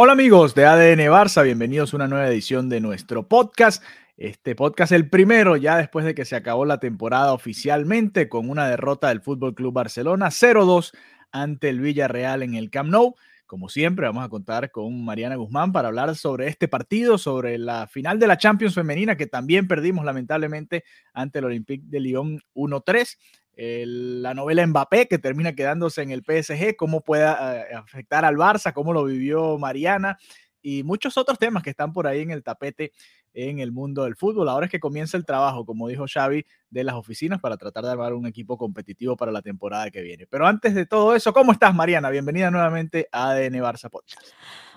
Hola amigos de ADN Barça, bienvenidos a una nueva edición de nuestro podcast. Este podcast el primero ya después de que se acabó la temporada oficialmente con una derrota del Fútbol Club Barcelona 0-2 ante el Villarreal en el Camp Nou. Como siempre, vamos a contar con Mariana Guzmán para hablar sobre este partido, sobre la final de la Champions femenina que también perdimos lamentablemente ante el Olympique de Lyon 1-3 la novela Mbappé que termina quedándose en el PSG, cómo puede eh, afectar al Barça, cómo lo vivió Mariana y muchos otros temas que están por ahí en el tapete en el mundo del fútbol. Ahora es que comienza el trabajo, como dijo Xavi, de las oficinas para tratar de armar un equipo competitivo para la temporada que viene. Pero antes de todo eso, ¿cómo estás, Mariana? Bienvenida nuevamente a ADN Barça Podcast.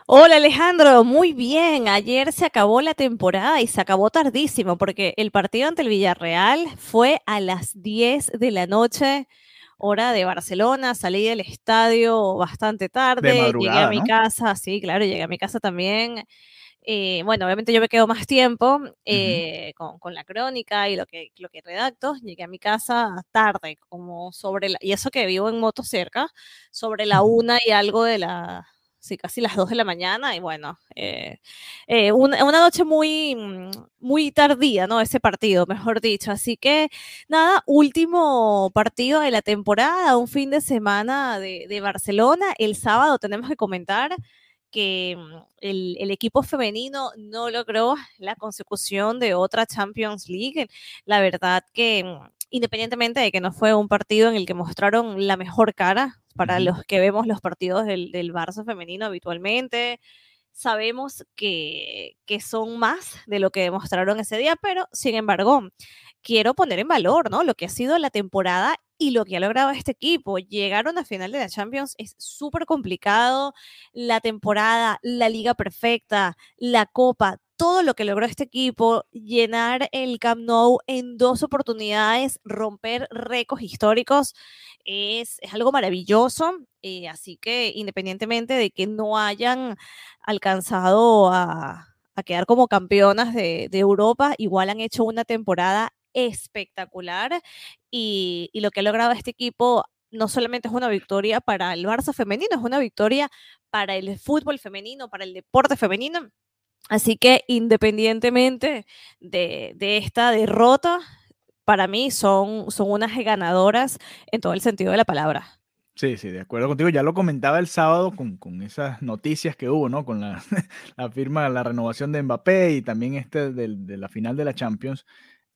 Hola Alejandro, muy bien. Ayer se acabó la temporada y se acabó tardísimo porque el partido ante el Villarreal fue a las 10 de la noche, hora de Barcelona. Salí del estadio bastante tarde, llegué a mi ¿no? casa, sí, claro, llegué a mi casa también. Eh, bueno, obviamente yo me quedo más tiempo eh, con, con, la crónica y lo que, lo que redacto. Llegué a mi casa tarde, como sobre la, y eso que vivo en moto cerca, sobre la una y algo de la, sí, casi las 2 de la mañana y bueno, eh, eh, una, noche muy, muy tardía, ¿no? Ese partido, mejor dicho. Así que nada, último partido de la temporada, un fin de semana de, Barcelona. El sábado tenemos que comentar que el, el, equipo femenino no logró la consecución de otra Champions League. La verdad que independientemente de que no fue un partido en el que mostraron la mejor cara, para los que vemos los partidos del, del Barça femenino habitualmente. Sabemos que, que, son más de lo que demostraron ese día, pero sin embargo, quiero poner en valor ¿no? lo que ha sido la temporada y lo que ha logrado este equipo. Llegaron a final de la Champions es súper complicado. La temporada, la liga perfecta, la copa, todo lo que logró este equipo, llenar el Camp Nou en dos oportunidades, romper récords históricos, es, algo maravilloso. Eh, así que independientemente de que no hayan alcanzado a, quedar como campeonas de, de, Europa, igual han hecho una temporada espectacular y, y lo que ha logrado este equipo no solamente es una victoria para el Barça femenino, es una victoria para el fútbol femenino, para el deporte femenino. Así que independientemente de, de, esta derrota, para mí son, son unas ganadoras en todo el sentido de la palabra. Sí, sí, de acuerdo contigo. Ya lo comentaba el sábado con, con esas noticias que hubo, ¿no? Con la, la, firma, la renovación de Mbappé y también este de, de la final de la Champions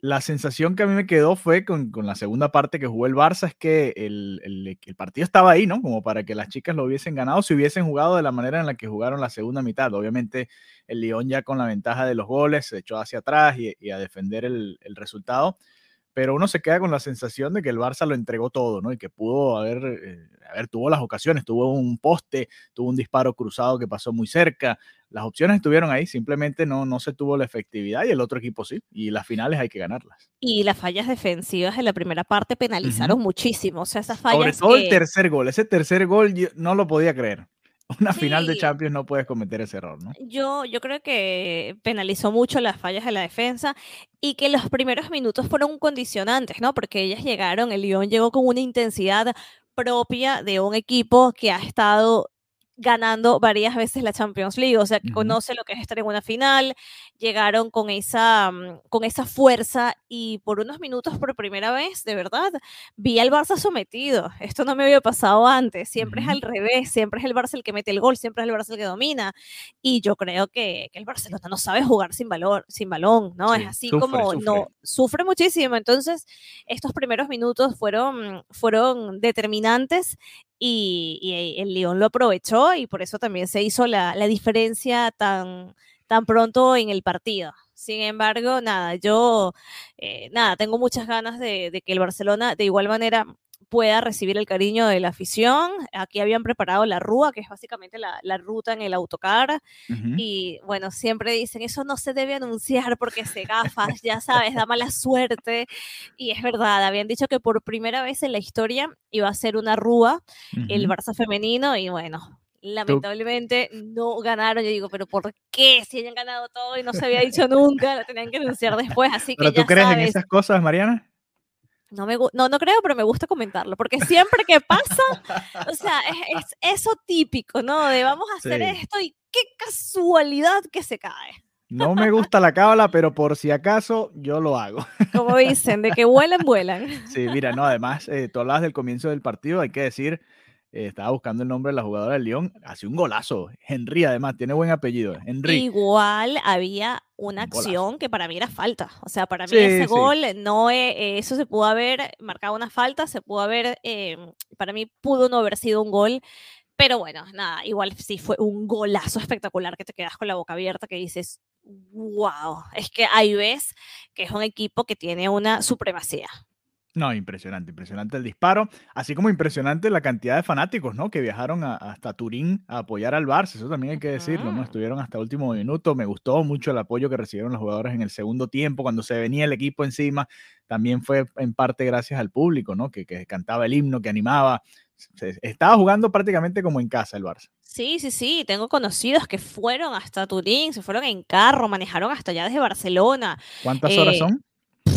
la sensación que a mí me quedó fue con, con, la segunda parte que jugó el Barça, es que el, el, partido estaba ahí, ¿no? Como para que las chicas lo hubiesen ganado si hubiesen jugado de la manera en la que jugaron la segunda mitad. Obviamente el Lyon ya con la ventaja de los goles se echó hacia atrás y, a defender el, resultado, pero uno se queda con la sensación de que el Barça lo entregó todo, ¿no? Y que pudo haber, eh, haber tuvo las ocasiones, tuvo un poste, tuvo un disparo cruzado que pasó muy cerca, las opciones estuvieron ahí, simplemente no, no se tuvo la efectividad y el otro equipo sí. Y las finales hay que ganarlas. Y las fallas defensivas en la primera parte penalizaron uh -huh. muchísimo. O sea, esas fallas. Sobre todo que... el tercer gol. Ese tercer gol yo no lo podía creer. Una sí. final de Champions no puedes cometer ese error, ¿no? Yo, yo creo que penalizó mucho las fallas de la defensa y que los primeros minutos fueron condicionantes, ¿no? Porque ellas llegaron, el Lyon llegó con una intensidad propia de un equipo que ha estado ganando varias veces la Champions League, o sea, que uh -huh. conoce lo que es estar en una final, llegaron con esa, mm, con esa fuerza y por unos minutos por primera vez, de verdad, vi al Barça sometido. Esto no me había pasado antes, siempre uh -huh. es al revés, siempre es el Barça el que mete el gol, siempre es el Barça el que domina y yo creo que, que el Barcelona no sabe jugar sin, valor, sin balón, ¿no? Sí, es así sufre, como, sufre. no, sufre muchísimo, entonces estos primeros minutos fueron, fueron determinantes y, y, el León lo aprovechó y por eso también se hizo la, la diferencia tan, tan pronto en el partido. Sin embargo, nada, yo, eh, nada, tengo muchas ganas de, de que el Barcelona de igual manera pueda recibir el cariño de la afición. Aquí habían preparado la rúa, que es básicamente la, la ruta en el autocar. Y bueno, siempre dicen, eso no se debe anunciar porque se gafas, ya sabes, da mala suerte. Y es verdad, habían dicho que por primera vez en la historia iba a ser una rúa el. Barça femenino y bueno. Lamentablemente no ganaron. Yo digo, pero ¿por qué? Si hayan ganado todo y no se había dicho nunca, lo tenían que anunciar después. Así que ¿Pero ya tú crees en sabes, esas cosas, Mariana? No, me, no, no creo, pero me gusta comentarlo, porque siempre que pasa, o sea, es, es eso típico, ¿no? De vamos a hacer Sí. esto y qué casualidad que se cae. No me gusta la cábala, pero por si acaso yo lo hago. Como dicen, de que vuelan, vuelan. Sí, mira, no, además, eh, tú hablabas del comienzo del partido, hay que decir, eh, estaba buscando el nombre de la jugadora del León, hace un golazo. Henry, además, tiene buen apellido. Henry. Igual había una Un golazo. acción que para mí era falta. O sea, para mí Sí, ese sí. gol, no, eh, eso se pudo haber marcado una falta, se pudo haber, eh, para mí pudo no haber sido un gol. Pero bueno, nada, igual sí fue un golazo espectacular que te quedas con la boca abierta, que dices, wow, es que ahí ves que es un equipo que tiene una supremacía. No, impresionante, impresionante el disparo, así como impresionante la cantidad de fanáticos, ¿no? Que viajaron a- hasta Turín a apoyar al Barça, eso también hay que decirlo, ¿no? Estuvieron hasta último minuto, me gustó mucho el apoyo que recibieron los jugadores en el segundo tiempo, cuando se venía el equipo encima, también fue en parte gracias al público, ¿no? Que, que cantaba el himno, que animaba, se- estaba jugando prácticamente como en casa el Barça. Sí, sí, sí, tengo conocidos que fueron hasta Turín, se fueron en carro, manejaron hasta allá desde Barcelona. ¿Cuántas horas Eh, son?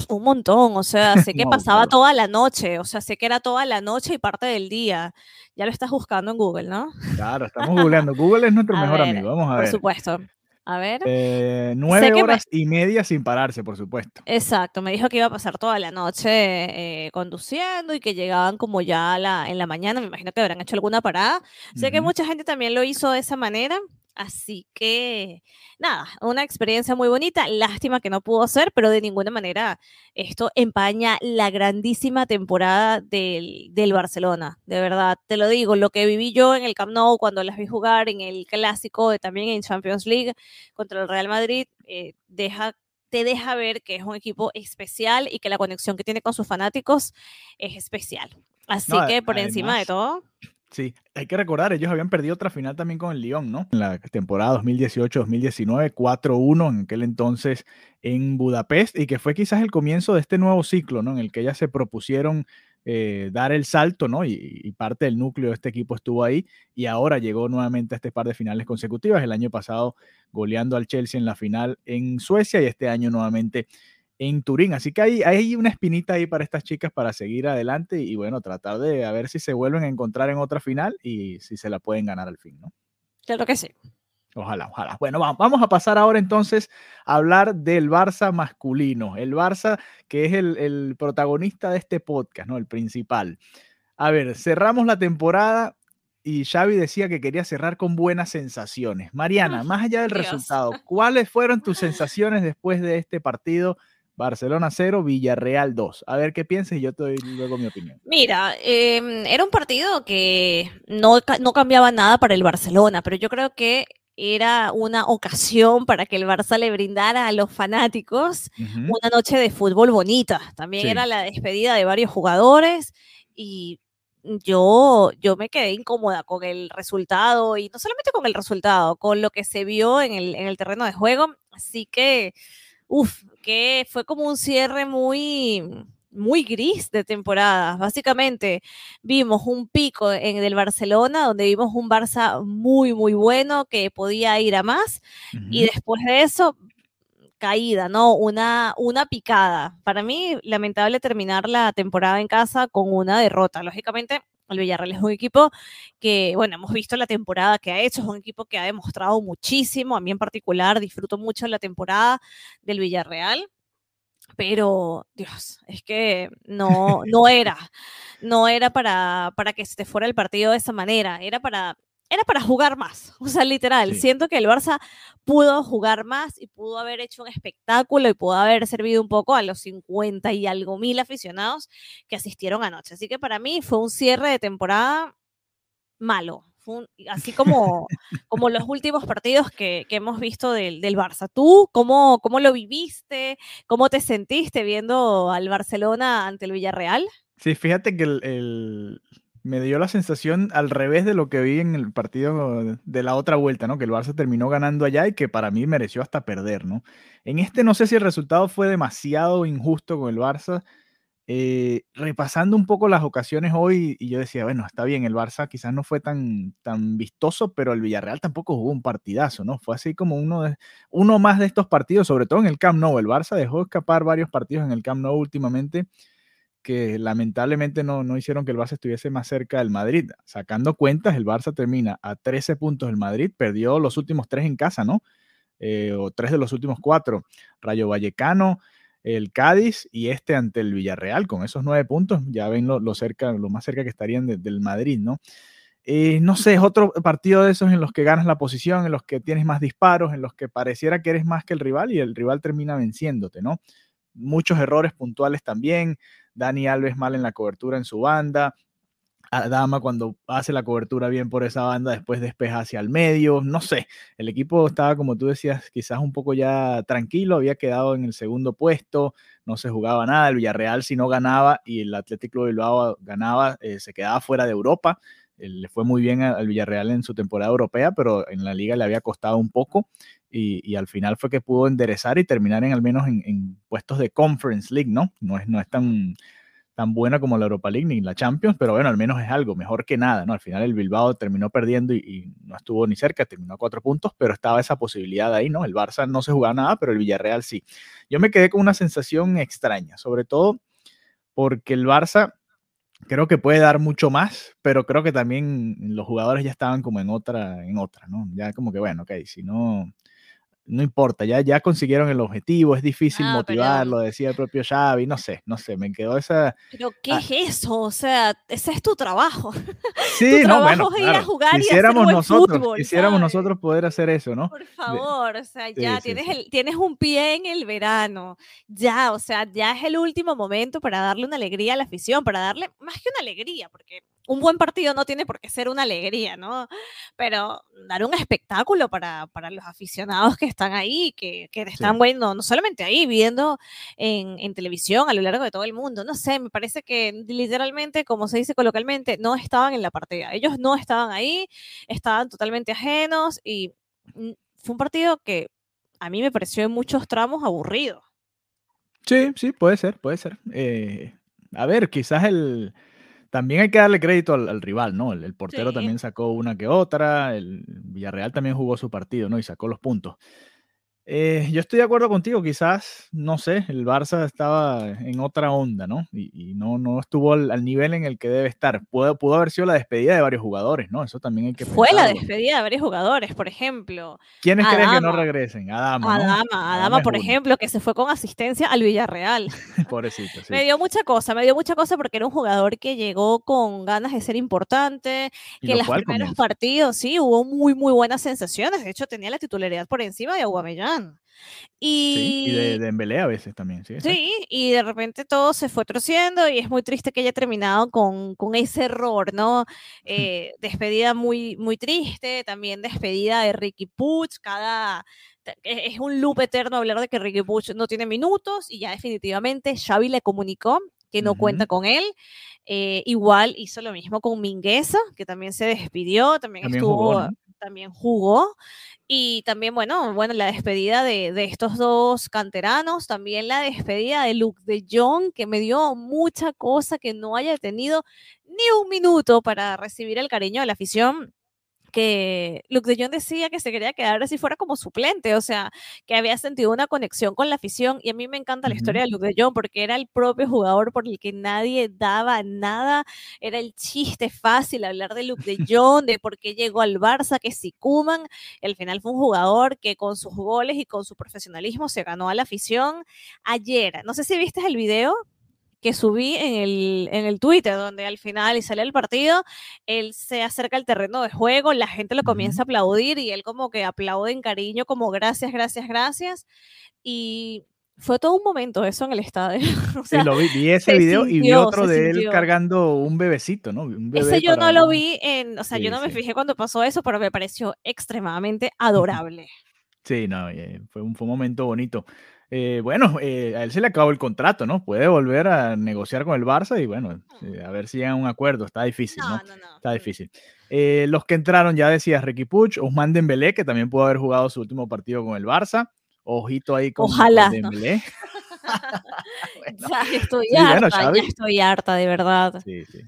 Un montón, o sea, sé que No, pasaba claro. toda la noche, o sea, sé que era toda la noche y parte del día. Ya lo estás buscando en Google, ¿no? Claro, estamos googleando. Google es nuestro A mejor ver, amigo, vamos a Por ver. supuesto. A ver. Eh, nueve que me- horas y media sin pararse, por supuesto. Exacto, me dijo que iba a pasar toda la noche eh, conduciendo y que llegaban como ya la, en la mañana, me imagino que habrán hecho alguna parada. Sé que mucha gente también lo hizo de esa manera, así que nada, una experiencia muy bonita, lástima que no pudo ser, pero de ninguna manera esto empaña la grandísima temporada del, del Barcelona, de verdad, te lo digo, lo que viví yo en el Camp Nou cuando las vi jugar en el clásico, de- también en Champions League contra el Real Madrid, eh, deja te deja ver que es un equipo especial y que la conexión que tiene con sus fanáticos es especial. Así No, que por encima de además- todo, Sí, hay que recordar, ellos habían perdido otra final también con el Lyon, ¿no? En la temporada 2018-2019, 4-1 en aquel entonces en Budapest, y que fue quizás el comienzo de este nuevo ciclo, ¿no? En el que ellas se propusieron eh, dar el salto, ¿no? Y, y parte del núcleo de este equipo estuvo ahí, y ahora llegó nuevamente a este par de finales consecutivas, el año pasado goleando al Chelsea en la final en Suecia, y este año nuevamente en Turín. Así que hay, hay una espinita ahí para estas chicas para seguir adelante y bueno, tratar de a ver si se vuelven a encontrar en otra final y si se la pueden ganar al fin, ¿no? claro que sí. Ojalá, ojalá. Bueno, va- vamos a pasar ahora entonces a hablar del Barça masculino, el Barça que es el, el protagonista de este podcast, ¿no? El principal. A ver, cerramos la temporada y Xavi decía que quería cerrar con buenas sensaciones. Mariana, más allá del Dios. resultado, ¿cuáles fueron tus sensaciones después de este partido? Barcelona 0, Villarreal 2. A ver qué piensas y yo te doy luego mi opinión. Mira, em, era un partido que no, no cambiaba nada para el Barcelona, pero yo creo que era una ocasión para que el Barça le brindara a los fanáticos una noche de fútbol bonita. También Sí. era la despedida de varios jugadores y yo, yo me quedé incómoda con el resultado y no solamente con el resultado, con lo que se vio en el, en el terreno de juego. Así que, uff, que fue como un cierre muy, muy gris de temporada. Básicamente vimos un pico en el Barcelona donde vimos un Barça muy, muy bueno que podía ir a más y después de eso caída, ¿no? Una, una picada. Para mí, lamentable terminar la temporada en casa con una derrota. Lógicamente, el Villarreal es un equipo que, bueno, hemos visto la temporada que ha hecho, es un equipo que ha demostrado muchísimo. A mí en particular disfruto mucho la temporada del Villarreal. Pero, Dios, es que no, no era, no era para, para que se fuera el partido de esa manera, era para, era para jugar más. O sea, literal, Sí. siento que el Barça pudo jugar más y pudo haber hecho un espectáculo y pudo haber servido un poco a los 50 y algo mil aficionados que asistieron anoche. Así que para mí fue un cierre de temporada malo. así como, como los últimos partidos que, hemos visto del, del, Barça. ¿Tú cómo, cómo lo viviste? ¿Cómo te sentiste viendo al Barcelona ante el Villarreal? Sí, fíjate que el, me dio la sensación al revés de lo que vi en el partido de la otra vuelta, ¿no? Que el Barça terminó ganando allá y que para mí mereció hasta perder, ¿no? En este no sé si el resultado fue demasiado injusto con el Barça. Eh, repasando un poco las ocasiones hoy, y yo decía, bueno, está bien, el Barça quizás no fue tan, tan vistoso, pero el Villarreal tampoco jugó un partidazo, ¿no? Fue así como uno, de, uno más de estos partidos, sobre todo en el Camp Nou. El Barça dejó escapar varios partidos en el Camp Nou últimamente que lamentablemente no, no hicieron que el Barça estuviese más cerca del Madrid. Sacando cuentas, el Barça termina a 13 puntos del Madrid, perdió los últimos tres en casa, ¿no? Eh, o tres de los últimos cuatro. Rayo Vallecano, el Cádiz y este ante el Villarreal, con esos nueve puntos, ya ven lo, cerca, lo más cerca que estarían del Madrid, ¿no? Eh, no sé, es otro partido de esos en los que ganas la posición, en los que tienes más disparos, en los que pareciera que eres más que el rival y el rival termina venciéndote, ¿no? Muchos errores puntuales también, Dani Alves mal en la cobertura en su banda, Adama cuando hace la cobertura bien por esa banda, después despeja hacia el medio, no sé, el equipo estaba como tú decías, quizás un poco ya tranquilo, había quedado en el segundo puesto, no se jugaba nada, el Villarreal si no ganaba y el Atlético de Bilbao ganaba, eh, se quedaba fuera de Europa, le fue muy bien al Villarreal en su temporada europea, pero en la liga le había costado un poco y, al final fue que pudo enderezar y terminar en al menos en, puestos de Conference League, ¿no? No es, no es tan, tan buena como la Europa League ni la Champions, pero bueno, al menos es algo, mejor que nada, ¿no? Al final el Bilbao terminó perdiendo y, no estuvo ni cerca, terminó a cuatro puntos, pero estaba esa posibilidad ahí, ¿no? El Barça no se jugaba nada, pero el Villarreal sí. Yo me quedé con una sensación extraña, sobre todo porque el Barça creo que puede dar mucho más, pero creo que también los jugadores ya estaban como en otra, en otra, ¿no? Ya como que, bueno, ok, si no, no importa, ya, ya consiguieron el objetivo, es difícil ah, motivarlo, decía el propio Xavi, no sé, no sé, me quedó esa... Pero ¿qué ah es eso? O sea, ese es tu trabajo. Sí, no, bueno, es ir a jugar quisiéramos nosotros, quisiéramos nosotros poder hacer eso, ¿no? Por favor, o sea, ya tienes, El, tienes un pie en el verano, ya, o sea, ya es el último momento para darle una alegría a la afición, para darle más que una alegría, porque un buen partido no tiene por qué ser una alegría, ¿no? Pero dar un espectáculo para, para los aficionados que están ahí, que, que están, bueno, no solamente ahí, viendo en, en, televisión a lo largo de todo el mundo. No sé, me parece que literalmente, como se dice coloquialmente, no estaban en la partida. Ellos no estaban ahí, estaban totalmente ajenos y mm, fue un partido que a mí me pareció en muchos tramos aburrido. Sí, sí, puede ser, puede ser. Eh, a ver, quizás el también hay que darle crédito al, rival, ¿no? El, portero también sacó una que otra, el Villarreal también jugó su partido, ¿no? Y sacó los puntos. Eh, yo estoy de acuerdo contigo, quizás, no sé, el Barça estaba en otra onda, ¿no? Y, no, no estuvo al, nivel en el que debe estar. Pudo, pudo haber sido la despedida de varios jugadores, ¿no? Eso también hay que Fue la despedida de varios jugadores, por ejemplo. ¿Quiénes creen que no regresen? Adama. Adama, Adama, por ejemplo, que se fue con asistencia al Villarreal. Pobrecito, sí. Me dio mucha cosa, me dio mucha cosa porque era un jugador que llegó con ganas de ser importante, que en los primeros partidos, sí, hubo muy, muy buenas sensaciones. De hecho, tenía la titularidad por encima de Aguamellán. Y, y de, de a veces también, sí. Sí, y de repente todo se fue trociendo y es muy triste que haya terminado con, con ese error, ¿no? Eh, despedida muy, muy triste, también despedida de Ricky Puch, cada... E, es un loop eterno hablar de que Ricky Puch no tiene minutos y ya definitivamente Xavi le comunicó que no cuenta con él. Eh, igual hizo lo mismo con Mingueza, que también se despidió, también, estuvo, también jugó. Y también, bueno, bueno, la despedida de, de, estos dos canteranos, también la despedida de Luke de Jong, que me dio mucha cosa que no haya tenido ni un minuto para recibir el cariño de la afición que Luke de Jong decía que se quería quedar así fuera como suplente, o sea, que había sentido una conexión con la afición y a mí me encanta la historia de Luke de Jong porque era el propio jugador por el que nadie daba nada, era el chiste fácil hablar de Luke de Jong, de por qué llegó al Barça, que si Kuman, al final fue un jugador que con sus goles y con su profesionalismo se ganó a la afición. Ayer, no sé si viste el video, que subí en el, en el Twitter, donde al final y sale el partido, él se acerca al terreno de juego, la gente lo comienza a aplaudir y él como que aplaude en cariño, como gracias, gracias, gracias. Y fue todo un momento eso en el estadio. o Sí, lo vi, vi ese se video y vi otro de él sintió. cargando un bebecito, ¿no? Un bebé ese yo para- no lo vi en, o sea, yo Sí, no me fijé cuando pasó eso, pero me pareció extremadamente adorable. Sí, no, eh, fue un, fue un momento bonito. Eh, bueno, eh, a él se le acabó el contrato, ¿no? Puede volver a negociar con el Barça y bueno, eh, a ver si llegan a un acuerdo. Está difícil, ¿no? No, no, no. Está difícil. Eh, los que entraron, ya decías, Ricky Puch, Ousmane Dembélé, que también pudo haber jugado su último partido con el Barça. Ojito ahí con, Ojalá. Dembélé. Ya estoy Sí, bueno, harta, ya estoy harta, de verdad. Sí, sí.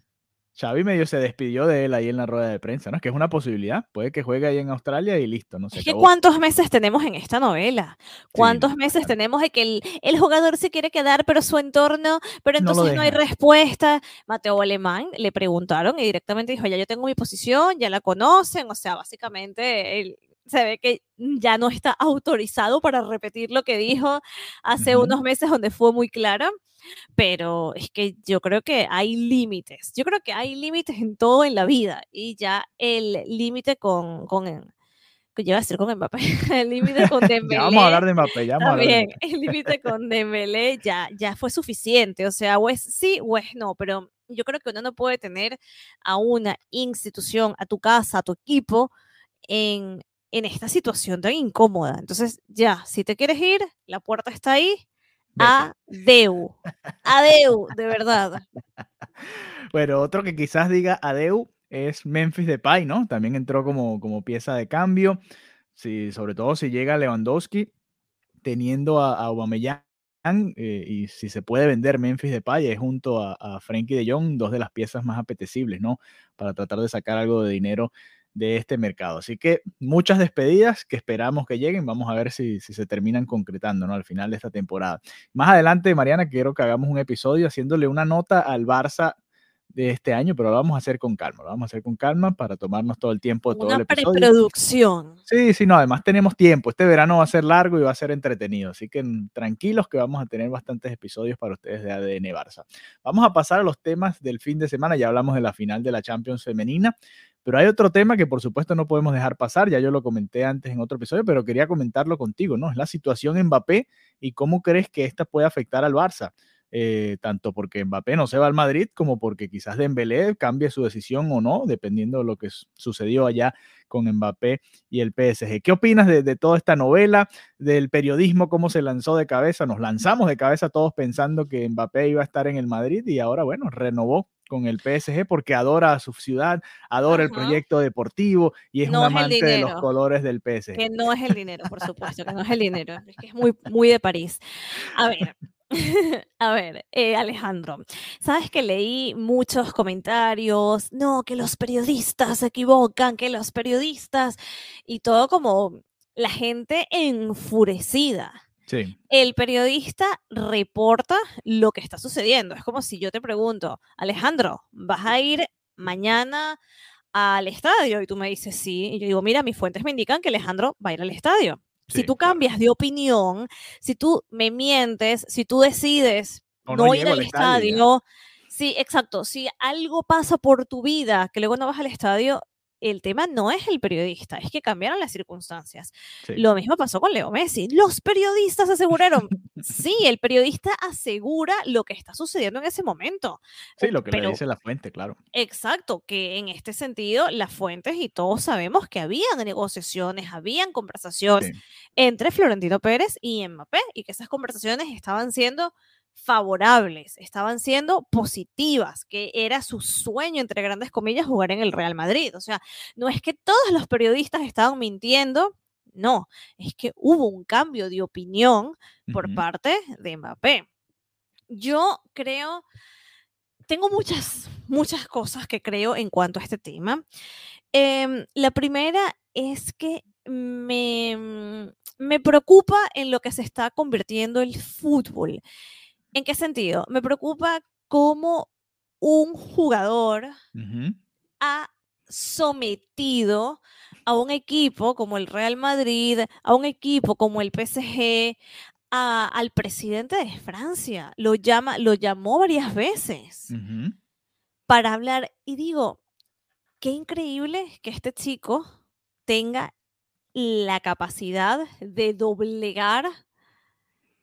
Xavi medio se despidió de él ahí en la rueda de prensa, ¿no? Es que es una posibilidad. Puede que juegue ahí en Australia y listo, no se Es que acabó. cuántos meses tenemos en esta novela, cuántos no, meses tenemos de que el, el jugador se quiere quedar, pero su entorno, pero entonces no, hay respuesta. Mateo Alemán le preguntaron y directamente dijo, ya yo tengo mi posición, ya la conocen, o sea, básicamente él se ve que ya no está autorizado para repetir lo que dijo hace Ujú. unos meses donde fue muy clara. Pero es que yo creo que hay límites. Yo creo que hay límites en todo en la vida. Y ya el límite con, con que iba a decir con Mbappé, el límite con Dembélé. Ya vamos a hablar de Mbappé, ya vamos a hablar de También, Mbappé. el límite con Dembélé ya, ya fue suficiente, o sea, o es sí o es no, pero yo creo que uno no puede tener a una institución, a tu casa, a tu equipo, en, en esta situación tan incómoda. Entonces, ya, si te quieres ir, la puerta está ahí, Vete. adeu, adeu, de verdad. Bueno, otro que quizás diga adeu es Memphis Depay, ¿no? También entró como, como pieza de cambio. Sí, sobre todo si llega Lewandowski, teniendo a, a Aubameyang, eh, y si se puede vender Memphis Depay es junto a, a Frenkie de Jong, dos de las piezas más apetecibles, ¿no? Para tratar de sacar algo de dinero de este mercado. Así que muchas despedidas que esperamos que lleguen. Vamos a ver si, si se terminan concretando, ¿no? Al final de esta temporada. Más adelante, Mariana, quiero que hagamos un episodio haciéndole una nota al Barça de este año, pero lo vamos a hacer con calma, lo vamos a hacer con calma para tomarnos todo el tiempo de todo el episodio. preproducción. Sí, sí, no, además tenemos tiempo. Este verano va a ser largo y va a ser entretenido, así que mm, tranquilos que vamos a tener bastantes episodios para ustedes de ADN Barça. Vamos a pasar a los temas del fin de semana, ya hablamos de la final de la Champions femenina, pero hay otro tema que por supuesto no podemos dejar pasar, ya yo lo comenté antes en otro episodio, pero quería comentarlo contigo, ¿no? Es la situación en Mbappé y cómo crees que esta puede afectar al Barça. Eh, tanto porque Mbappé no se va al Madrid como porque quizás Dembélé cambie su decisión o no, dependiendo de lo que sucedió allá con Mbappé y el PSG. ¿Qué opinas de, de toda esta novela, del periodismo, cómo se lanzó de cabeza? Nos lanzamos de cabeza todos pensando que Mbappé iba a estar en el Madrid y ahora, bueno, renovó con el PSG porque adora a su ciudad, adora el proyecto deportivo y es No un es amante de los colores del PSG. Que no es el dinero, por supuesto, que no es el dinero. Es que es muy, muy de París. A ver, a ver, eh, Alejandro, sabes que leí muchos comentarios, no, que los periodistas se equivocan, que los periodistas y todo como la gente enfurecida. Sí, El periodista reporta lo que está sucediendo. Es como si yo te pregunto, Alejandro, ¿vas a ir mañana al estadio? Y tú me dices sí. Y yo digo, mira, mis fuentes me indican que Alejandro va a ir al estadio. Si Sí, tú claro. cambias de opinión, si tú me mientes, si tú decides O no, no ir al estadio estadio, sí, exacto. Si algo pasa por tu vida que luego no vas al estadio, el tema no es el periodista, es que cambiaron las circunstancias. sí. Lo mismo pasó con Leo Messi. Los periodistas aseguraron. sí, el periodista asegura lo que está sucediendo en ese momento. Sí, O- lo que le pero- dice la fuente, claro. Exacto, que en este sentido las fuentes y todos sabemos que habían negociaciones, habían conversaciones Sí. entre Florentino Pérez y Mbappé y que esas conversaciones estaban siendo favorables, estaban siendo positivas, que era su sueño, entre grandes comillas, jugar en el Real Madrid. O sea, no es que todos los periodistas estaban mintiendo, no, es que hubo un cambio de opinión por parte de Mbappé. Yo creo, tengo muchas, muchas cosas que creo en cuanto a este tema. Em, la primera es que me, me preocupa en lo que se está convirtiendo el fútbol. ¿En qué sentido? Me preocupa cómo un jugador ha sometido a un equipo como el Real Madrid, a un equipo como el PSG, a- al presidente de Francia. Lo, llama, lo llamó varias veces para hablar. Y digo, qué increíble que este chico tenga la capacidad de doblegar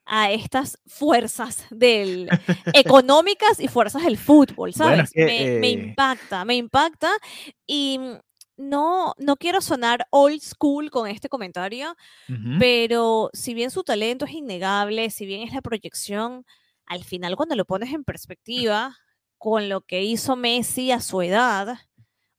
a estas fuerzas del, económicas y fuerzas del fútbol, ¿sabes? me, me, eh impacta, me impacta y no, no quiero sonar old school con este comentario, pero si bien su talento es innegable, si bien es la proyección, al final cuando lo pones en perspectiva con lo que hizo Messi a su edad,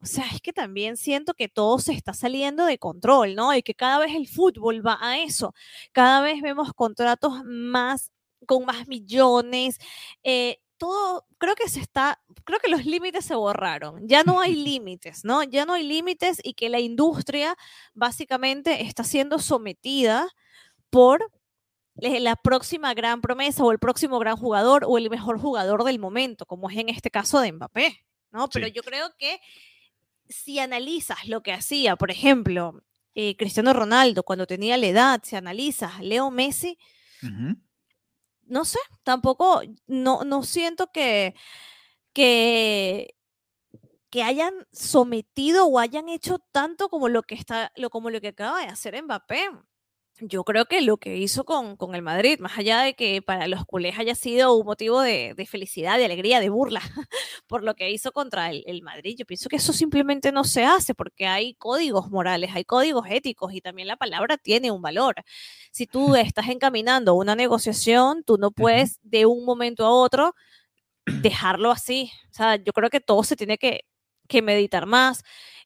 o sea, es que también siento que todo se está saliendo de control, ¿no? Y que cada vez el fútbol va a eso. Cada vez vemos contratos más, con más millones. Eh, todo, creo que se está, creo que los límites se borraron. Ya no hay límites, ¿no? Ya no hay límites y que la industria básicamente está siendo sometida por la próxima gran promesa o el próximo gran jugador o el mejor jugador del momento, como es en este caso de Mbappé, ¿no? Pero yo creo que si analizas lo que hacía, por ejemplo, eh, Cristiano Ronaldo cuando tenía la edad, si analizas Leo Messi, no sé, tampoco, no, no siento que, que, que hayan sometido o hayan hecho tanto como lo que está, lo, como lo que acaba de hacer Mbappé yo creo que lo que hizo con, con, el Madrid, más allá de que para los culés haya sido un motivo de, de felicidad, de alegría, de burla por lo que hizo contra el, el, Madrid, yo pienso que eso simplemente no se hace porque hay códigos morales, hay códigos éticos y también la palabra tiene un valor. Si tú estás encaminando una negociación, tú no puedes de un momento a otro dejarlo así. O sea, yo creo que todo se tiene que, que meditar más.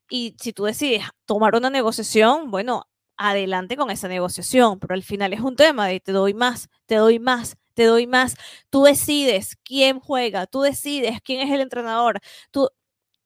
Y si tú decides tomar una negociación, bueno, adelante con esa negociación, pero al final es un tema de te doy más, te doy más, te doy más. Tú decides quién juega, tú decides quién es el entrenador. Tú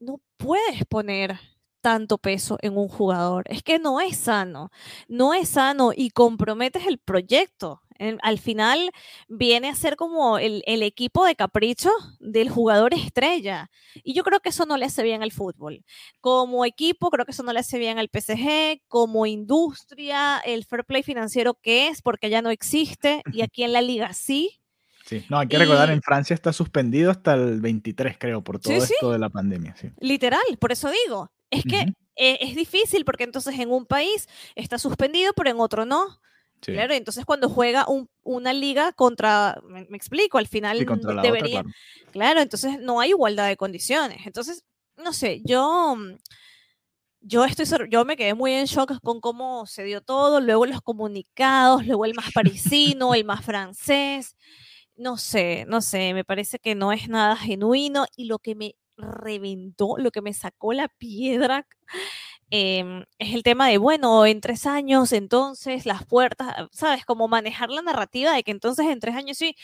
no puedes poner tanto peso en un jugador. Es que no es sano, no es sano y comprometes el proyecto al final viene a ser como el, equipo de capricho del jugador estrella. Y yo creo que eso no le hace bien al fútbol. Como equipo, creo que eso no le hace bien al PSG. Como industria, el fair play financiero que es, porque ya no existe. Y aquí en la liga sí. Sí, no, hay que recordar, en Francia está suspendido hasta el 23, creo, por todo esto de la pandemia. Literal, por eso digo. Es que eh, es difícil porque entonces en un país está suspendido, pero en otro no. Claro, entonces cuando juega una liga contra, me, explico, al final debería, claro. entonces no hay igualdad de condiciones. Entonces, no sé, yo, mm, yo estoy, yo me quedé muy en shock con cómo se dio todo, luego los comunicados, luego el más parisino, el más francés, no sé, no sé, me parece que no es nada genuino y lo que me reventó, lo que me sacó la piedra Em, es el tema de, bueno, en tres años, entonces las puertas, ah, ¿sabes? Como manejar la narrativa de que entonces en tres años sí,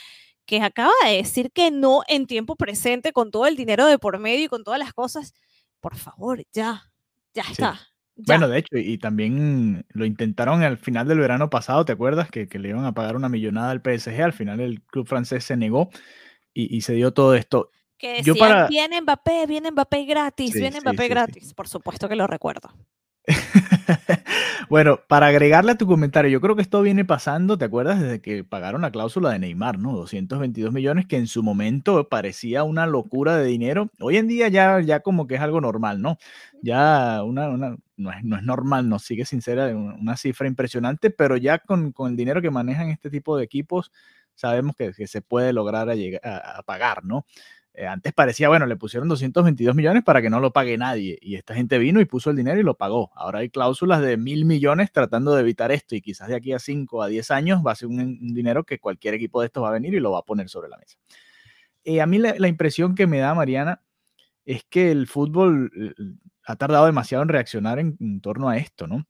que acaba de decir que no en tiempo presente con todo el dinero de por medio y con todas las cosas. Por favor, ya, ya está. Bueno, de hecho, y también lo intentaron al final del verano pasado, ¿te acuerdas? Que, que le iban a pagar una millonada al PSG, al final el club francés se negó y, y se dio todo esto. Que decían, viene Mbappé, viene Mbappé gratis, viene Mbappé gratis. Por supuesto que lo recuerdo. bueno, para agregarle a tu comentario, yo creo que esto viene pasando, ¿te acuerdas? Desde que pagaron la cláusula de Neymar, ¿no? 222 millones, que en su momento parecía una locura de dinero. Hoy en día ya, ya como que es algo normal, ¿no? Ya una, una no, es, no, es, normal, no sigue sin ser una cifra impresionante, pero ya con, con, el dinero que manejan este tipo de equipos, sabemos que, que se puede lograr a, llegar, a pagar, ¿no? Eh, antes parecía, bueno, le pusieron 222 millones para que no lo pague nadie y esta gente vino y puso el dinero y lo pagó. Ahora hay cláusulas de mil millones tratando de evitar esto y quizás de aquí a 5 a 10 años va a ser un, dinero que cualquier equipo de estos va a venir y lo va a poner sobre la mesa. Eh, a mí la, impresión que me da, Mariana, es que el fútbol ha tardado demasiado en reaccionar en, torno a esto, ¿no?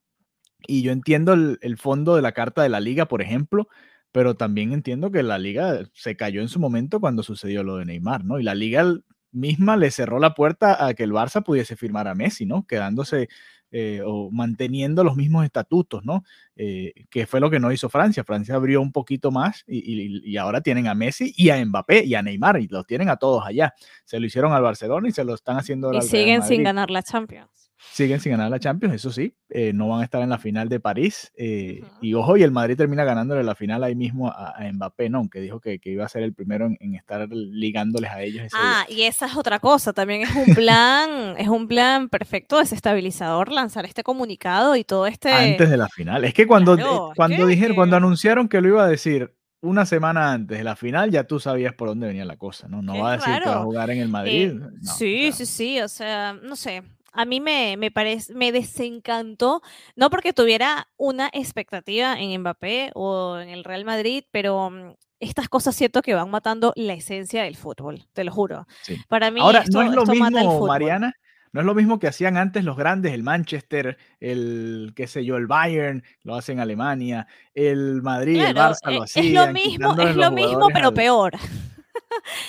Y yo entiendo el fondo de la carta de la liga, por ejemplo, pero también entiendo que la liga se cayó en su momento cuando sucedió lo de Neymar, ¿no? Y la liga misma le cerró la puerta a que el Barça pudiese firmar a Messi, ¿no? Quedándose eh, o manteniendo los mismos estatutos, ¿no? Eh, que fue lo que no hizo Francia. Francia abrió un poquito más y, y, ahora tienen a Messi y a Mbappé y a Neymar y los tienen a todos allá. Se lo hicieron al Barcelona y se lo están haciendo. Y siguen sin ganar la Champions siguen sin ganar la Champions, eso sí, eh, no van a estar en la final de París. Eh, y ojo, y el Madrid termina ganándole la final ahí mismo a, Mbappé, ¿no? Aunque dijo que, que, iba a ser el primero en, estar ligándoles a ellos. ah, y esa es otra cosa, también es un plan, es un plan perfecto desestabilizador lanzar este comunicado y todo este... Antes de la final. Es que cuando, eh, cuando dijeron, cuando anunciaron que lo iba a decir una semana antes de la final ya tú sabías por dónde venía la cosa, ¿no? No va a decir que va a jugar en el Eh, Madrid. no, sí, sí, sí, o sea, no sé. A mí me, me parece, me desencantó, no porque tuviera una expectativa en Mbappé o en el Real Madrid, pero mm, estas cosas siento que van matando la esencia del fútbol, te lo juro. sí. Para mí Ahora, esto, no es lo mismo. Mariana, no es lo mismo que hacían antes los grandes, el Manchester, el, qué sé yo, el Bayern, lo hace en Alemania, el Madrid, el Barça lo es lo hacían, mismo, es lo mismo, pero al- peor.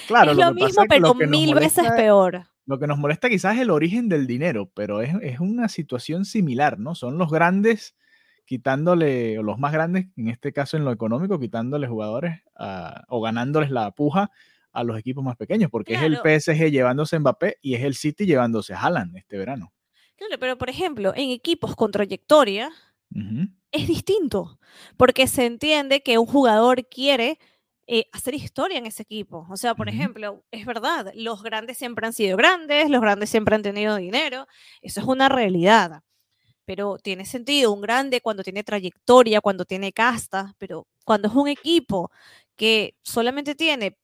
Claro, es lo lo mismo, pero mil veces peor. Lo que nos molesta quizás es el origen del dinero, pero es, es una situación similar, ¿no? Son los grandes quitándole, o los más grandes, en este caso en lo económico, quitándole jugadores a- o ganándoles la puja a los equipos más pequeños, porque es el. PSG llevándose a Mbappé y es el City llevándose a Haaland este verano. Claro, pero por ejemplo, en equipos con trayectoria es distinto, porque se entiende que un jugador quiere eh, hacer historia en ese equipo. O sea, por Ujú. ejemplo, es verdad, los grandes siempre han sido grandes, los grandes siempre han tenido dinero, eso es una realidad. Pero tiene sentido un grande cuando tiene trayectoria, cuando tiene casta, pero cuando es un equipo que solamente tiene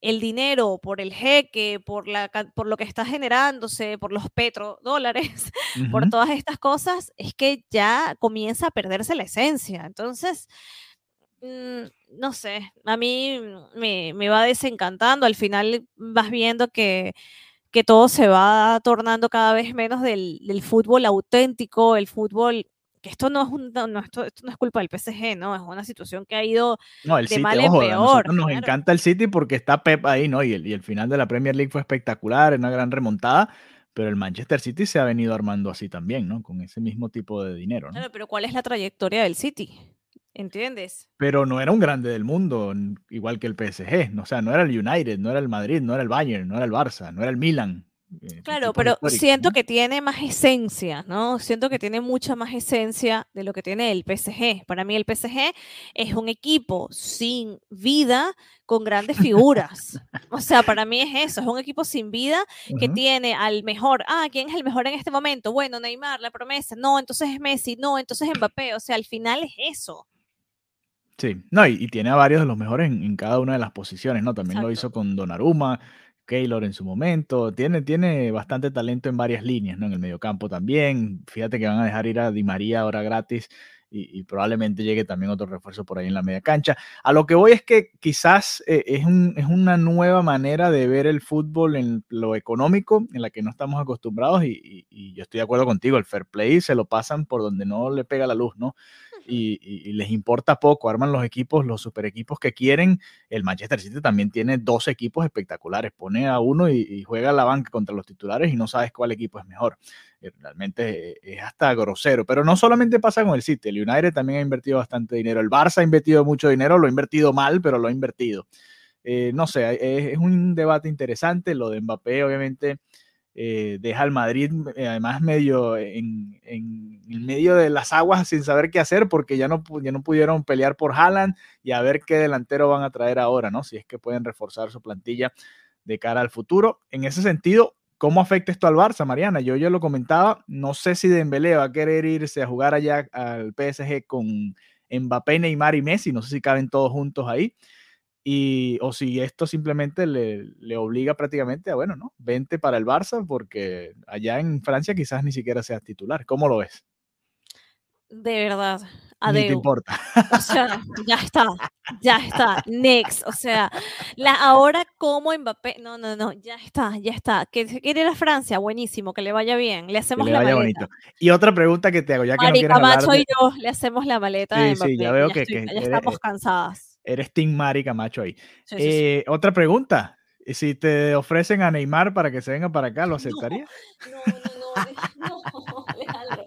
el dinero por el jeque, por, la, por lo que está generándose, por los petrodólares, por Ujú. todas estas cosas, es que ya comienza a perderse la esencia. Entonces, no sé, a mí me, me va desencantando. Al final vas viendo que, que todo se va tornando cada vez menos del, del fútbol auténtico, el fútbol, que esto no es, un- no, esto, esto no es culpa del PSG, ¿no? Es una situación que ha ido No, el de City, mal en ojo, a peor, nos claro. encanta el City porque está Pep ahí, ¿no? Y el, y el final de la Premier League fue espectacular, una gran remontada, pero el Manchester City se ha venido armando así también, ¿no? Con ese mismo tipo de dinero, ¿no? Claro, pero ¿cuál es la trayectoria del City? ¿Entiendes? Pero no era un grande del mundo, igual que el PSG, no, o sea, no era el United, no era el Madrid, no era el Bayern, no era el Barça, no era el Milan. eh, Claro, pero siento ¿no? que tiene más esencia, ¿no? Siento que tiene mucha más esencia de lo que tiene el PSG. Para mí el PSG es un equipo sin vida con grandes figuras. O sea, para mí es eso, es un equipo sin vida que tiene al mejor. Ah, ¿quién es el mejor en este momento? Bueno, Neymar, la promesa. No, entonces es Messi. No, entonces Mbappé. O sea, al final es eso. Sí, no, y, y tiene a varios de los mejores en, en cada una de las posiciones, ¿no? También lo hizo con Donnarumma, Keylor en su momento, tiene, tiene bastante talento en varias líneas, ¿no? En el mediocampo también, fíjate que van a dejar ir a Di María ahora gratis y, y probablemente llegue también otro refuerzo por ahí en la media cancha. A lo que voy es que quizás eh, es, un- es una nueva manera de ver el fútbol en lo económico, en la que no estamos acostumbrados y, y- y yo estoy de acuerdo contigo, el fair play se lo pasan por donde no le pega la luz, ¿no? Y, les importa poco, arman los equipos, los super equipos que quieren. El Manchester City también tiene dos equipos espectaculares, pone a uno y, y juega a la banca contra los titulares y no sabes cuál equipo es mejor. Eh, Realmente eh, es hasta grosero, pero no solamente pasa con el City, el United también ha invertido bastante dinero, el Barça ha invertido mucho dinero, lo ha invertido mal, pero lo ha invertido. Eh, no sé, es, es un debate interesante, lo de Mbappé obviamente eh, deja al Madrid eh, además medio en, en, en, medio de las aguas sin saber qué hacer porque ya no, ya no pudieron pelear por Haaland y a ver qué delantero van a traer ahora, ¿no? Si es que pueden reforzar su plantilla de cara al futuro. En ese sentido, ¿cómo afecta esto al Barça, Mariana? Yo ya lo comentaba, no sé si Dembélé va a querer irse a jugar allá al PSG con Mbappé, Neymar y Messi, no sé si caben todos juntos ahí y o si esto simplemente le, le, obliga prácticamente a, bueno, ¿no? Vente para el Barça porque allá en Francia quizás ni siquiera seas titular. ¿Cómo lo ves? De verdad, adeu. Ni te importa. O sea, ya está, ya está, next. O sea, la, ahora como Mbappé, no, no, no, ya está, ya está. Que se quiere ir a Francia, buenísimo, que le vaya bien, le hacemos que le la maleta. bonito. Y otra pregunta que te hago, ya que Mari, no quieres hablar de... y yo le hacemos la maleta sí, de Mbappé. Sí, ya veo ya que, estoy, que ya eres, estamos cansadas. Eres Team Mari Camacho ahí. Sí, eh, sí. Otra pregunta. Si te ofrecen a Neymar para que se venga para acá, ¿lo aceptarías? No, no, no, no, Alejandro.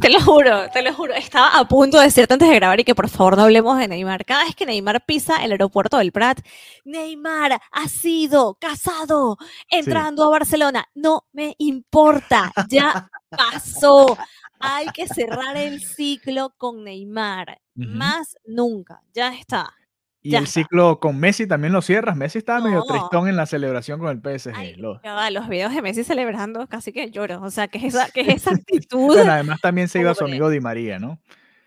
Te lo juro, te lo juro. Estaba a punto de decirte antes de grabar y que por favor no hablemos de Neymar. Cada vez que Neymar pisa el aeropuerto del Prat, Neymar ha sido casado entrando a Barcelona. No me importa, ya pasó. Hay que cerrar el ciclo con Neymar. Uh -huh. Más nunca, ya está. Y ya el está. ciclo con Messi también lo cierras. Messi estaba no. medio tristón en la celebración con el PSG. Ay, lo... va, los videos de Messi celebrando casi que lloro. O sea, que es esa, que es esa actitud. bueno, además también se iba pobre. su amigo Di María, ¿no?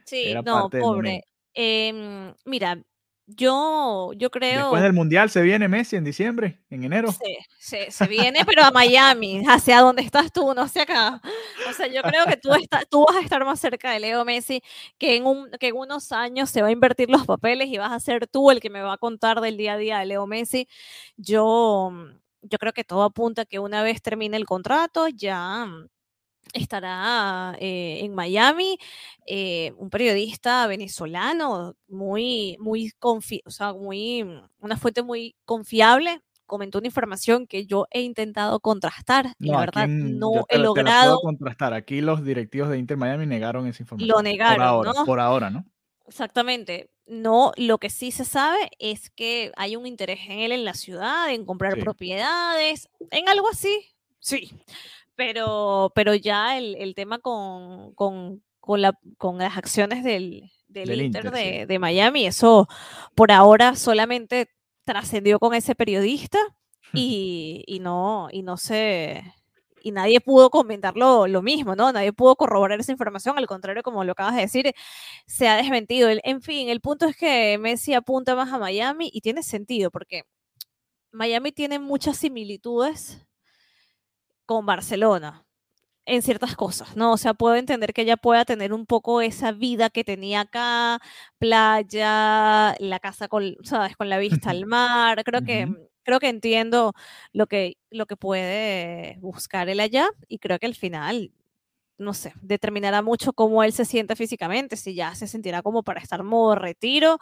Sí, Era no, pobre. Eh, mira, yo, yo creo. Después del Mundial se viene Messi en diciembre, en enero. Sí, sí, se viene, pero a Miami, hacia donde estás tú, no hacia acá. O sea, yo creo que tú, estás, tú vas a estar más cerca de Leo Messi, que en, un, que en unos años se va a invertir los papeles y vas a ser tú el que me va a contar del día a día de Leo Messi. Yo, yo creo que todo apunta a que una vez termine el contrato, ya estará eh, en Miami, eh, un periodista venezolano muy, muy, confi o sea, muy, una fuente muy confiable, comentó una información que yo he intentado contrastar y la verdad no he logrado contrastar. Aquí los directivos de Inter Miami negaron esa información. Lo negaron, por ahora, ¿no? Por ahora, ¿no? Exactamente. No, lo que sí se sabe es que hay un interés en él en la ciudad, en comprar propiedades, en algo así. Sí pero, pero ya el, el tema con, con, con, la, con las acciones del, del, Inter, de, de, Miami, eso por ahora solamente trascendió con ese periodista y, y, no, y no se... Y nadie pudo comentar lo, lo, mismo, ¿no? Nadie pudo corroborar esa información, al contrario, como lo acabas de decir, se ha desmentido. En fin, el punto es que Messi apunta más a Miami y tiene sentido, porque Miami tiene muchas similitudes con Barcelona en ciertas cosas, ¿no? O sea, puedo entender que ella pueda tener un poco esa vida que tenía acá, playa, la casa con, ¿sabes? Con la vista al mar. Creo que, creo que entiendo lo que, lo que puede buscar él allá y creo que al final, no sé, determinará mucho cómo él se siente físicamente, si ya se sentirá como para estar modo retiro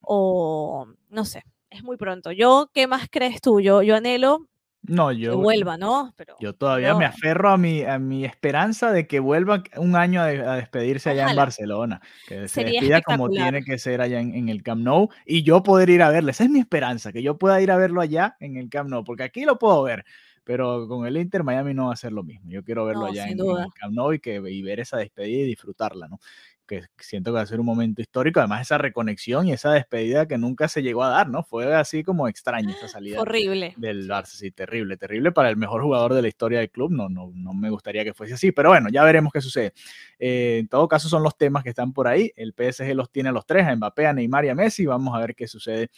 o no sé, es muy pronto. Yo, ¿qué más crees tú? Yo, yo anhelo no, yo. Que vuelva, ¿no? Pero, yo todavía me aferro a mi, a mi esperanza de que vuelva un año a, despedirse allá en Barcelona. Que se despida como tiene que ser allá en, el Camp Nou y yo poder ir a verle. Esa es mi esperanza, que yo pueda ir a verlo allá en el Camp Nou, porque aquí lo puedo ver, pero con el Inter Miami no va a ser lo mismo. Yo quiero verlo allá en, en, el Camp Nou y, que, y ver esa despedida y disfrutarla, ¿no? Que siento que va a ser un momento histórico. Además, esa reconexión y esa despedida que nunca se llegó a dar, ¿no? Fue así como extraña esa salida. Horrible. Del Barça, sí, terrible, terrible para el mejor jugador de la historia del club. No, no, no me gustaría que fuese así, pero bueno, ya veremos qué sucede. Eh, en todo caso, son los temas que están por ahí. El PSG los tiene a los tres, a Mbappé, a Neymar y a Messi. Vamos a ver qué sucede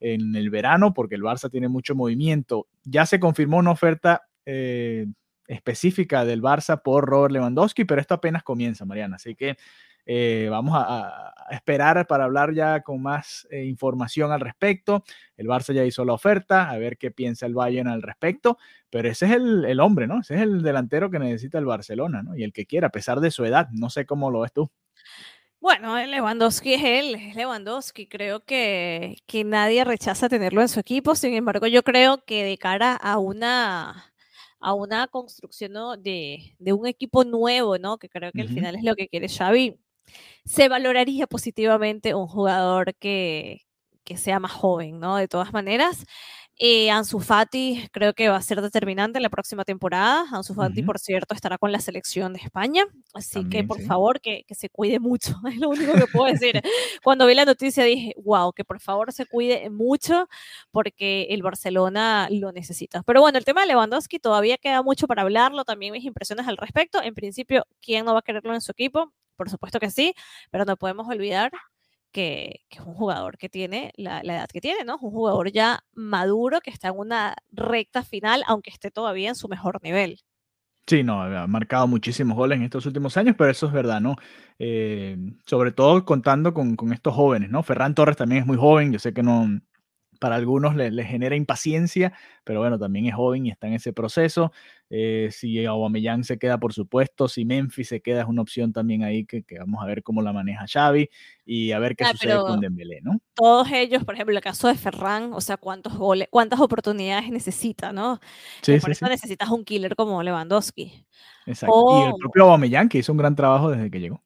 en el verano, porque el Barça tiene mucho movimiento. Ya se confirmó una oferta. Eh, específica del Barça por Robert Lewandowski, pero esto apenas comienza, Mariana. Así que eh, vamos a, esperar para hablar ya con más eh, información al respecto. El Barça ya hizo la oferta, a ver qué piensa el Bayern al respecto, pero ese es el, hombre, ¿no? Ese es el delantero que necesita el Barcelona, ¿no? Y el que quiera, a pesar de su edad. No sé cómo lo ves tú. Bueno, Lewandowski es él, es Lewandowski. Creo que, que nadie rechaza tenerlo en su equipo. Sin embargo, yo creo que de cara a una a una construcción de, de, un equipo nuevo, ¿no? Que creo que al final es lo que quiere Xavi se valoraría positivamente un jugador que, que sea más joven, ¿no? De todas maneras, eh, Ansu Fati creo que va a ser determinante en la próxima temporada. Ansu Fati, por cierto, estará con la selección de España. Así que, por favor, que, que, se cuide mucho. Es lo único que puedo decir. Cuando vi la noticia dije, wow, que por favor se cuide mucho porque el Barcelona lo necesita. Pero bueno, el tema de Lewandowski todavía queda mucho para hablarlo. También mis impresiones al respecto. En principio, ¿quién no va a quererlo en su equipo? Por supuesto que sí, pero no podemos olvidar que, es un jugador que tiene la, edad que tiene, ¿no? Un jugador ya maduro que está en una recta final, aunque esté todavía en su mejor nivel. Sí, no, ha marcado muchísimos goles en estos últimos años, pero eso es verdad, ¿no? Eh, sobre todo contando con, con, estos jóvenes, ¿no? Ferran Torres también es muy joven, yo sé que no, para algunos les genera impaciencia, pero bueno, también es joven y está en ese proceso. Eh, si Aubameyang se queda, por supuesto, si Memphis se queda, es una opción también ahí que, vamos a ver cómo la maneja Xavi y a ver qué ah, sucede con Dembélé, ¿no? Todos ellos, por ejemplo, el caso de Ferran, o sea, cuántos goles, cuántas oportunidades necesita, ¿no? Sí, por eso necesitas un killer como Lewandowski. Exacto. y el propio Aubameyang, que hizo un gran trabajo desde que llegó.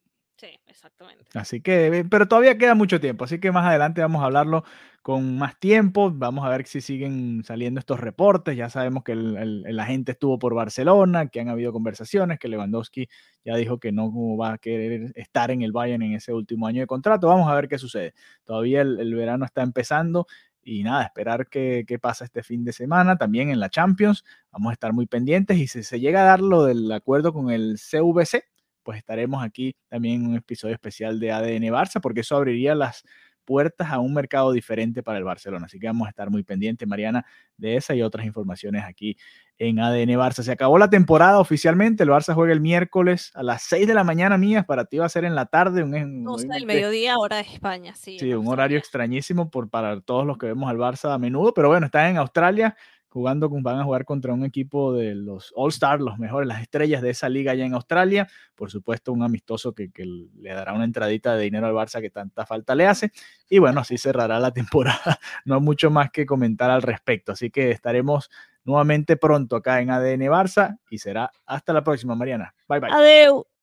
Exactamente. Así que, pero todavía queda mucho tiempo, así que más adelante vamos a hablarlo con más tiempo. Vamos a ver si siguen saliendo estos reportes. Ya sabemos que el, agente estuvo por Barcelona, que han habido conversaciones, que Lewandowski ya dijo que no va a querer estar en el Bayern en ese último año de contrato. Vamos a ver qué sucede. Todavía el, verano está empezando y nada, esperar qué, pasa este fin de semana. También en la Champions vamos a estar muy pendientes y si se llega a dar lo del acuerdo con el CVC, pues estaremos aquí también en un episodio especial de ADN Barça, porque eso abriría las puertas a un mercado diferente para el Barcelona. Así que vamos a estar muy pendientes, Mariana, de esa y otras informaciones aquí en ADN Barça. Se acabó la temporada oficialmente, el Barça juega el miércoles a las 6 de la mañana mías, para ti va a ser en la tarde. Un, 12 del mediodía, hora de España, sí. Sí, un horario extrañísimo por, para todos los que vemos al Barça a menudo, pero bueno, están en Australia jugando, van a jugar contra un equipo de los All Stars, los mejores, las estrellas de esa liga allá en Australia. Por supuesto, un amistoso que, que, le dará una entradita de dinero al Barça que tanta falta le hace. Y bueno, así cerrará la temporada. No mucho más que comentar al respecto. Así que estaremos nuevamente pronto acá en ADN Barça y será hasta la próxima, Mariana. Bye bye. Adiós.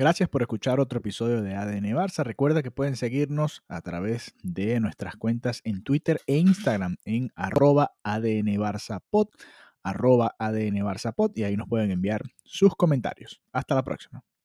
Gracias por escuchar otro episodio de ADN Barça. Recuerda que pueden seguirnos a través de nuestras cuentas en Twitter e Instagram en arroba ADN arroba ADN y ahí nos pueden enviar sus comentarios. Hasta la próxima.